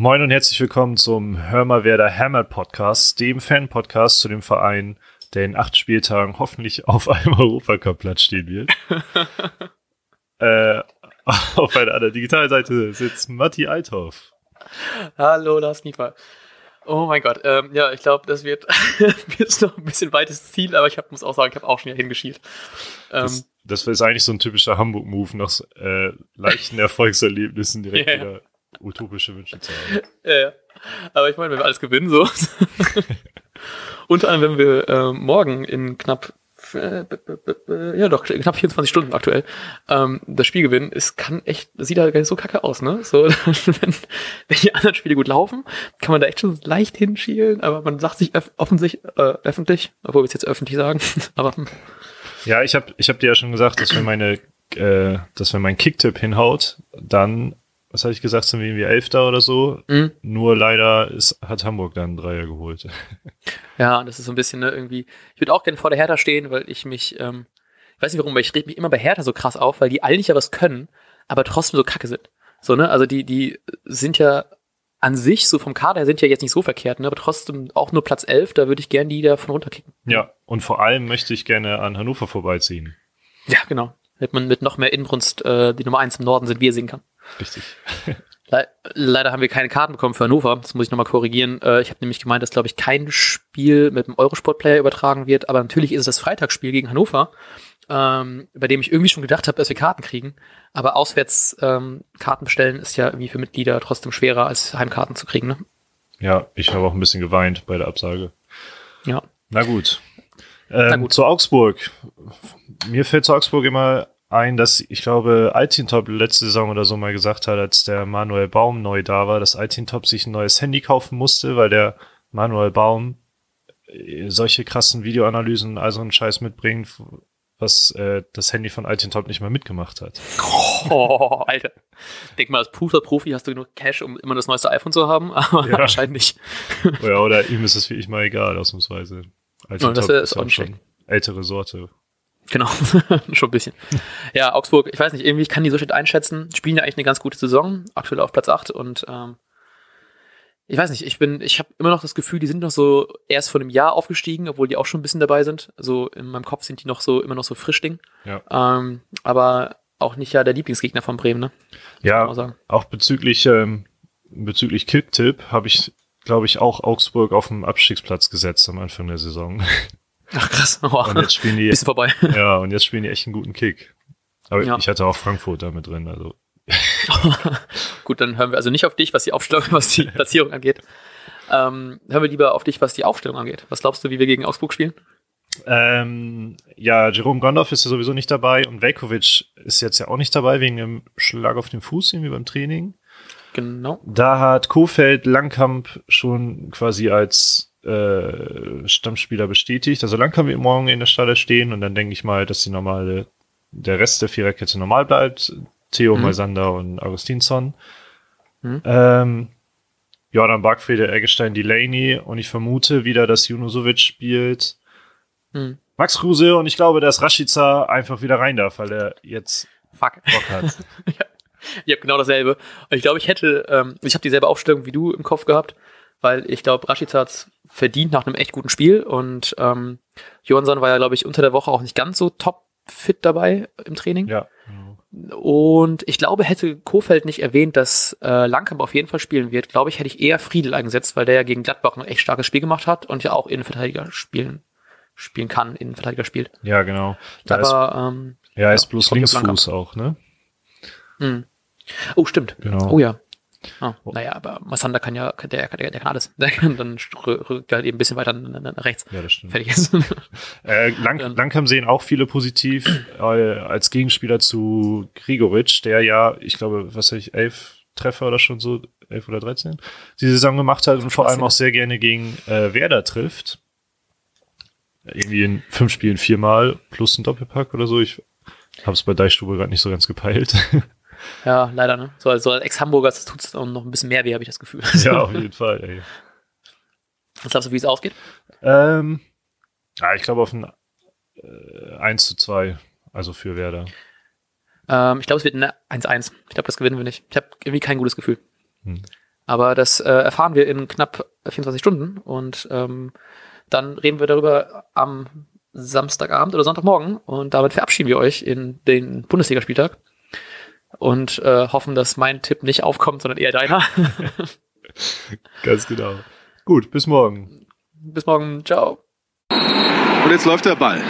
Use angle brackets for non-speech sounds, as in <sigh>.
Moin und herzlich willkommen zum Hör mal wer da Hammer Podcast, dem Fan-Podcast zu dem Verein, der in acht Spieltagen hoffentlich auf einem Europacup-Platz stehen wird. <laughs> äh, auf einer anderen Digitalseite sitzt Matti Althoff. Hallo, Lars Niefer. Oh mein Gott, ähm, ja, ich glaube, das wird <laughs> jetzt noch ein bisschen weites Ziel, aber ich hab, muss auch sagen, ich habe auch schon hier hingeschielt. Ähm, das, das ist eigentlich so ein typischer Hamburg-Move, nach äh, leichten <laughs> Erfolgserlebnissen direkt yeah. wieder utopische Wünsche zu haben. <laughs> Ja, ja. Aber ich meine, wenn wir alles gewinnen, so. <laughs> Unter anderem, wenn wir äh, morgen in knapp äh, ja doch, knapp 24 Stunden aktuell, ähm, das Spiel gewinnen, es kann echt, sieht da gar nicht so kacke aus, ne? So, <laughs> wenn, wenn die anderen Spiele gut laufen, kann man da echt schon leicht hinschielen, aber man sagt sich offensichtlich, äh, öffentlich, obwohl wir es jetzt öffentlich sagen, aber. Ja, ich habe ich hab dir ja schon gesagt, dass wenn meine, äh, dass wenn mein Kicktipp hinhaut, dann was hatte ich gesagt, sind wir irgendwie Elfter oder so. Mhm. Nur leider ist, hat Hamburg dann einen Dreier geholt. <laughs> Ja, das ist so ein bisschen ne, irgendwie. Ich würde auch gerne vor der Hertha stehen, weil ich mich, ähm, ich weiß nicht warum, aber ich rede mich immer bei Hertha so krass auf, weil die eigentlich ja was können, aber trotzdem so kacke sind. So, ne? Also die, die sind ja an sich, so vom Kader her, sind ja jetzt nicht so verkehrt, ne? aber trotzdem auch nur Platz 11, da würde ich gerne die davon runterkicken. Ja, und vor allem möchte ich gerne an Hannover vorbeiziehen. Ja, genau. Damit man mit noch mehr Inbrunst äh, die Nummer 1 im Norden sind, wie ihr sehen kann. Richtig. <laughs> Le Leider haben wir keine Karten bekommen für Hannover. Das muss ich nochmal korrigieren. Äh, ich habe nämlich gemeint, dass, glaube ich, kein Spiel mit dem Eurosport-Player übertragen wird. Aber natürlich ist es das Freitagsspiel gegen Hannover, ähm, bei dem ich irgendwie schon gedacht habe, dass wir Karten kriegen. Aber auswärts ähm, Karten bestellen ist ja irgendwie für Mitglieder trotzdem schwerer, als Heimkarten zu kriegen. Ne? Ja, ich habe auch ein bisschen geweint bei der Absage. Ja. Na gut. Ähm, Na gut. Zu Augsburg. Mir fällt zu Augsburg immer ein, dass ich glaube, Altintop letzte Saison oder so mal gesagt hat, als der Manuel Baum neu da war, dass Altintop sich ein neues Handy kaufen musste, weil der Manuel Baum äh, solche krassen Videoanalysen, also einen Scheiß mitbringt, was äh, das Handy von Altintop nicht mal mitgemacht hat. Oh, Alter. Denk mal, als Fußballprofi hast du genug Cash, um immer das neueste iPhone zu haben, <laughs> aber ja. anscheinend nicht. ja, oder ihm ist es wie ich mal egal, ausnahmsweise. Altintop das ist, ist auch schon ältere Sorte. Genau, <laughs> schon ein bisschen. Ja, Augsburg, ich weiß nicht, irgendwie, ich kann die so schlecht einschätzen. Spielen ja eigentlich eine ganz gute Saison, aktuell auf Platz 8 und ähm, ich weiß nicht, ich bin, ich habe immer noch das Gefühl, die sind noch so erst vor einem Jahr aufgestiegen, obwohl die auch schon ein bisschen dabei sind. Also in meinem Kopf sind die noch so immer noch so Frischling. Ja. Ähm, aber auch nicht ja der Lieblingsgegner von Bremen, ne? Ja, auch, auch bezüglich ähm, bezüglich Kicktipp habe ich, glaube ich, auch Augsburg auf dem Abstiegsplatz gesetzt am Anfang der Saison. <laughs> Ach krass. Oh. Und jetzt spielen die. <laughs> Bisschen vorbei. Ja, und jetzt spielen die echt einen guten Kick. Aber ja. ich hatte auch Frankfurt da mit drin, also. <laughs> Gut, dann hören wir also nicht auf dich, was die Aufstellung, was die <laughs> Platzierung angeht. Ähm, hören wir lieber auf dich, was die Aufstellung angeht. Was glaubst du, wie wir gegen Augsburg spielen? Ähm, ja, Jerome Gondorf ist ja sowieso nicht dabei und Velkovic ist jetzt ja auch nicht dabei wegen dem Schlag auf den Fuß irgendwie beim Training. Genau. Da hat Kofeld Langkamp schon quasi als äh, Stammspieler bestätigt. Also lang können wir morgen in der Stalle stehen und dann denke ich mal, dass die normale, der Rest der Viererkette normal bleibt. Theo, mhm. Maisander und Augustinsson. Mhm. Ähm, Jordan Barkfriede, Eggestein, Delaney und ich vermute wieder, dass Junusovic spielt. Mhm. Max Kruse und ich glaube, dass Rashica einfach wieder rein darf, weil er jetzt Fuck. Bock hat. <laughs> ja. Ich habe genau dasselbe. Ich glaube, ich hätte, ähm, ich habe dieselbe Aufstellung wie du im Kopf gehabt weil ich glaube, Rashica hat verdient nach einem echt guten Spiel und ähm, Johansson war ja, glaube ich, unter der Woche auch nicht ganz so top fit dabei im Training. Ja. Und ich glaube, hätte Kofeld nicht erwähnt, dass äh, Langkamp auf jeden Fall spielen wird, glaube ich, hätte ich eher Friedel eingesetzt, weil der ja gegen Gladbach ein echt starkes Spiel gemacht hat und ja auch Innenverteidiger spielen spielen kann, Innenverteidiger spielt. Ja, genau. Da Aber, ist, ähm, ja, ist bloß Linksfuß auch, ne? Hm. Oh, stimmt. Genau. Oh ja. Oh, naja, aber Massander kann ja, der, der, der kann alles. <laughs> Der kann dann rückt halt eben ein bisschen weiter nach rechts. Ja, das stimmt. Fertig ist. <laughs> äh, Lang, Langkamp sehen auch viele positiv <clears throat> äh, als Gegenspieler zu Grigoric, der ja, ich glaube, was weiß ich, elf Treffer oder schon so, elf oder dreizehn, die Saison gemacht hat und vor allem auch sehr gerne gegen äh, Werder trifft. Irgendwie in fünf Spielen viermal plus ein Doppelpack oder so. Ich habe es bei Deichstube gerade nicht so ganz gepeilt. <laughs> Ja, leider, ne? So, also als Ex-Hamburger tut es noch ein bisschen mehr weh, habe ich das Gefühl. <laughs> Ja, auf <laughs> jeden Fall, ey. Was glaubst du, wie es ausgeht? Ähm, ja, ich glaube auf ein äh, 1 zu 2, also für Werder. Ähm, ich glaube, es wird ein 1-1. Ich glaube, das gewinnen wir nicht. Ich habe irgendwie kein gutes Gefühl. Hm. Aber das äh, erfahren wir in knapp 24 Stunden und ähm, dann reden wir darüber am Samstagabend oder Sonntagmorgen und damit verabschieden wir euch in den Bundesligaspieltag und äh, hoffen, dass mein Tipp nicht aufkommt, sondern eher deiner. <laughs> Ganz genau. Gut, bis morgen. Bis morgen. Ciao. Und jetzt läuft der Ball.